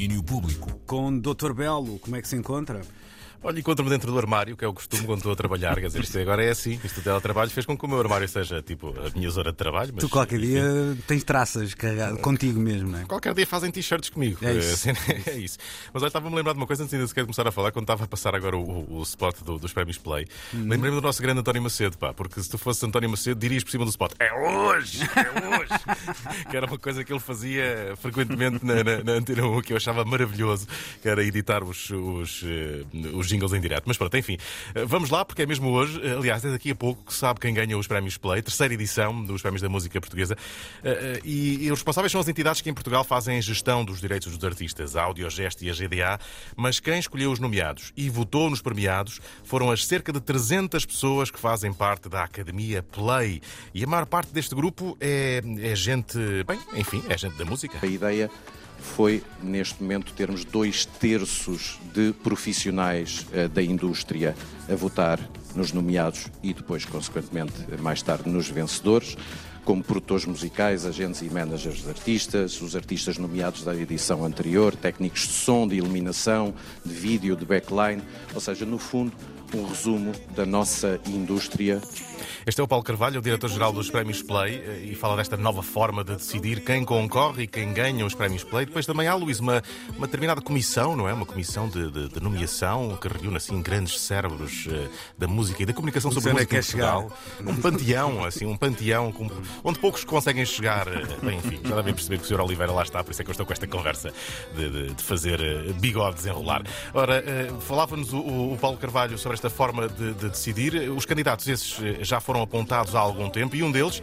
domínio público. Com Dr. Belo, como é que se encontra? Olha, encontro-me dentro do armário, que é o costume quando estou a trabalhar. Quer dizer, isto agora é assim. Isto do teletrabalho fez com que o meu armário seja tipo a minha zona de trabalho. Mas, tu qualquer enfim, dia tens traças carregado, contigo mesmo, não é? Qualquer dia fazem t-shirts comigo. É isso. Assim, é isso. Mas olha, estava-me a lembrar de uma coisa antes de sequer começar a falar, quando estava a passar agora o, o spot do- dos prémios Play. Uhum. Lembrei-me do nosso grande António Macedo, pá, porque se tu fosses António Macedo, dirias por cima do spot: É hoje! É hoje! que era uma coisa que ele fazia frequentemente na, na, na Antena 1, que eu achava maravilhoso, que era editar os, os, eh, os jingles em direto. Mas pronto, enfim, Eh, vamos lá, porque é mesmo hoje, eh, aliás, é daqui a pouco que sabe quem ganha os prémios Play, terceira edição dos prémios da música portuguesa. Eh, E, e os responsáveis são as entidades que em Portugal fazem a gestão dos direitos dos artistas, a e a GDA, mas quem escolheu os nomeados e votou nos premiados foram as cerca de 300 pessoas que fazem parte da Academia Play. E a maior parte deste grupo é, é gente, bem, enfim, é gente da música. A ideia foi, neste momento, termos dois terços de profissionais eh, da indústria a votar nos nomeados e depois, consequentemente, mais tarde nos vencedores, como produtores musicais, agentes e managers de artistas, os artistas nomeados da edição anterior, técnicos de som, de iluminação, de vídeo, de backline, ou seja, no fundo, um resumo da nossa indústria Este é o Paulo Carvalho, o diretor-geral dos Prémios Play, eh, e fala desta nova forma de decidir quem concorre e quem ganha os Prémios Play. Depois também há, Luís, uma, uma determinada comissão, não é? Uma comissão de, de- de nomeação que reúne assim grandes cérebros eh, da música e da comunicação sobre a é música é Portugal. Um panteão, assim, um panteão com- onde poucos conseguem chegar. eh, Bem, enfim, já devem perceber que o Sr. Oliveira lá está, por isso é que eu estou com esta conversa de, de- de fazer bigode desenrolar. Ora, falava-nos o, o Paulo Carvalho sobre esta forma de, de decidir. Os candidatos, esses já foram apontados há algum tempo e um deles,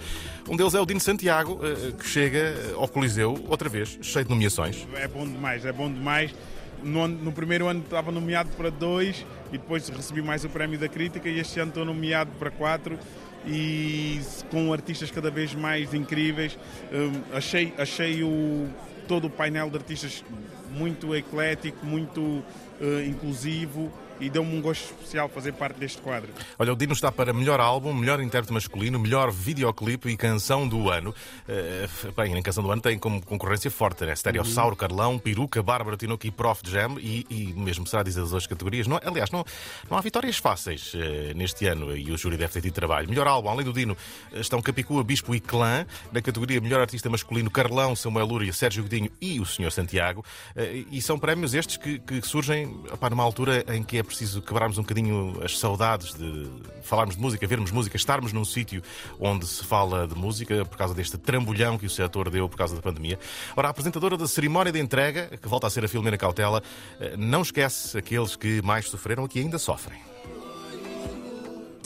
um deles é o Dino Santiago, eh, que chega eh, ao Coliseu, outra vez, cheio de nomeações. É bom demais, é bom demais. No, no primeiro ano estava nomeado para dois e depois recebi mais o prémio da crítica e este ano estou nomeado para quatro e com artistas cada vez mais incríveis. Hum, achei achei o, todo o painel de artistas muito eclético, muito eh, inclusivo e deu-me um gosto especial fazer parte deste quadro. Olha, o Dino está para melhor álbum, melhor intérprete masculino, melhor videoclipe e canção do ano. Eh, bem, em canção do ano tem como concorrência forte, né? Stereossauro, Carlão, Peruca, Bárbara Tinoco e Prof Jam e, e mesmo será dizer as outras categorias. Não, aliás, não, não há vitórias fáceis eh, neste ano e o júri deve ter tido trabalho. Melhor álbum, além do Dino, estão Capicua, Bispo e Clã. Na categoria Melhor Artista Masculino, Carlão, Samuel Lúria, Sérgio Godinho e o Sr. Santiago. Eh, e são prémios estes que, que surgem opá, numa altura em que é preciso quebrarmos um bocadinho as saudades de falarmos de música, vermos música, estarmos num sítio onde se fala de música por causa deste trambolhão que o setor deu por causa da pandemia. Ora, a apresentadora da cerimónia de entrega, que volta a ser a Filomena Cautela, eh, não esquece aqueles que mais sofreram e que ainda sofrem.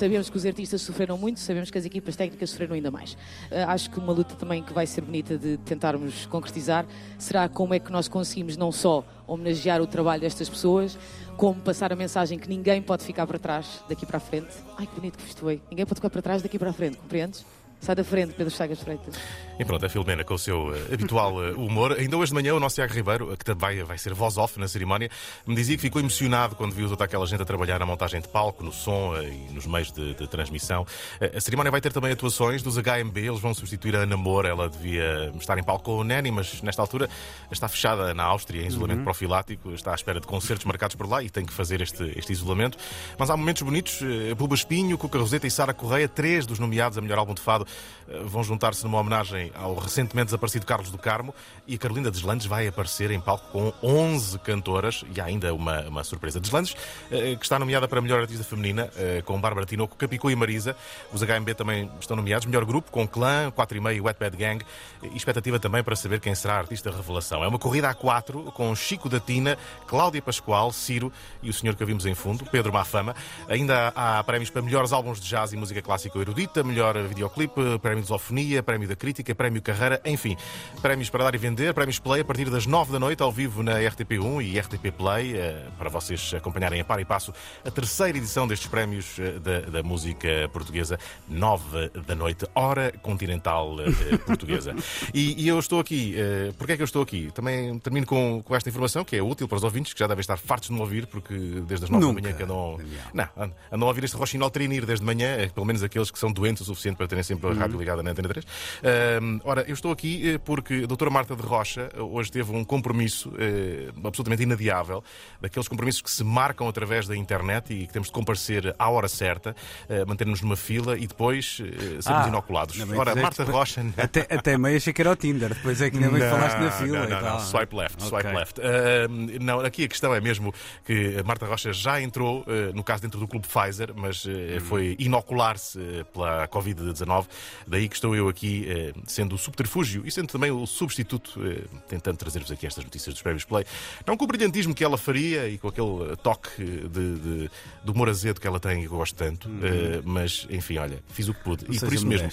Sabemos que os artistas sofreram muito, sabemos que as equipas técnicas sofreram ainda mais. Uh, acho que uma luta também que vai ser bonita de tentarmos concretizar será como é que nós conseguimos não só homenagear o trabalho destas pessoas, como passar a mensagem que ninguém pode ficar para trás daqui para a frente. Ai, que bonito que festejei. Ninguém pode ficar para trás daqui para a frente, compreendes? Sai da frente, Pedro Chagas Freitas. E pronto, a Filomena com o seu eh, habitual eh, humor. Ainda hoje de manhã o nosso Tiago Ribeiro, eh, que também vai ser voz off na cerimónia, me dizia que ficou emocionado quando viu toda aquela gente a trabalhar na montagem de palco, no som e nos meios de, de transmissão. A cerimónia vai ter também atuações dos HMB, eles vão substituir a Ana Moura, ela devia estar em palco com o Neni, mas nesta altura está fechada na Áustria em isolamento profilático, está à espera de concertos marcados por lá e tem que fazer este, este isolamento. Mas há momentos bonitos, eh, Buba Espinho, Cuca Roseta e Sara Correia, três dos nomeados a melhor álbum de fado, vão juntar-se numa homenagem ao recentemente desaparecido Carlos do Carmo e a Carolina Deslandes vai aparecer em palco com 11 cantoras e há ainda uma, uma surpresa. Deslandes, eh, que está nomeada para melhor artista feminina, eh, com Bárbara Tinoco, Capicô e Marisa. Os HMB também estão nomeados. Melhor grupo, com Clã, 4 e Wet Bad Gang. E expectativa também para saber quem será a artista revelação. É uma corrida a quatro, com Chico da Tina, Cláudia Pascoal, Ciro e o senhor que vimos em fundo, Pedro Mafama. Ainda há prémios para melhores álbuns de jazz e música clássica erudita, melhor videoclipe, prémio de zoofonia, prémio da crítica, prémio carreira, enfim, prémios para dar e vender, prémios Play a partir das 9 da noite ao vivo na RTP1 e RTP Play, eh, para vocês acompanharem a par e passo a terceira edição destes prémios eh, da, da música portuguesa, 9 da noite, hora continental eh, portuguesa. E, e eu estou aqui, porque é que eu estou aqui? Também termino com, com esta informação que é útil para os ouvintes, que já devem estar fartos de me ouvir, porque desde as 9 Nunca, da manhã que andam, Daniel. não, andam a ouvir este Rochinol Trinir desde de manhã, pelo menos aqueles que são doentes o suficiente para terem sempre a rádio ligada na Antena 3. Uh, ora, eu estou aqui porque a doutora Marta de Rocha hoje teve um compromisso uh, absolutamente inadiável, daqueles compromissos que se marcam através da internet e que temos de comparecer à hora certa, manter-nos numa fila e depois sermos ah, inoculados. Ora, Marta de Rocha. Até, até meio achei que era o Tinder, depois é que nem bem falaste na fila. Não, não, não. Swipe left, okay. swipe left. não, aqui a questão é mesmo que a Marta Rocha já entrou, no caso dentro do clube Pfizer, mas uhum. foi inocular-se pela Covid-19. Daí que estou eu aqui sendo o subterfúgio e sendo também o substituto, tentando trazer-vos aqui estas notícias dos prémios Play. Não com o brilhantismo que ela faria e com aquele toque de, de, de humor azedo que ela tem e que eu gosto tanto, uhum. uh, mas enfim, olha, fiz o que pude. Não e por isso mesmo.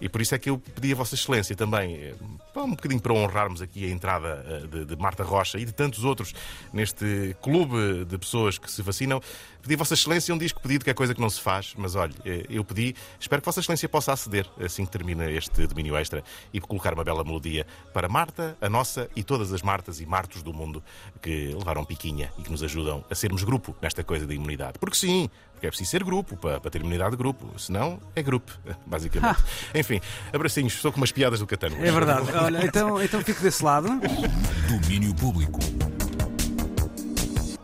E por isso é que eu pedi a Vossa Excelência também, eh, um bocadinho para honrarmos aqui a entrada eh, de, de, Marta Rocha e de tantos outros neste clube de pessoas que se vacinam, pedi a Vossa Excelência um disco pedido, que é coisa que não se faz, mas olha, eu pedi, espero que Vossa Excelência possa aceder assim que termina este domínio extra e colocar uma bela melodia para Marta, a nossa e todas as Martas e Martos do mundo que levaram piquinha e que nos ajudam a sermos grupo nesta coisa da imunidade. Porque sim, porque é preciso ser grupo para, para ter imunidade de grupo, senão é grupo, basicamente. Ah. Enfim, abracinhos, estou com umas piadas do Catano. É verdade. Olha, então, então fico desse lado. Domínio público.